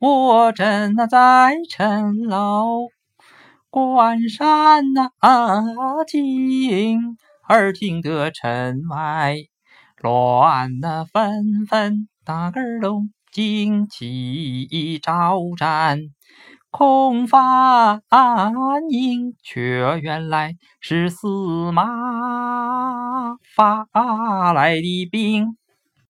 我正那在城楼观山那静，耳听得城外乱那纷纷，打个龙旌旗招展，空翻影，却原来是司马发来的兵。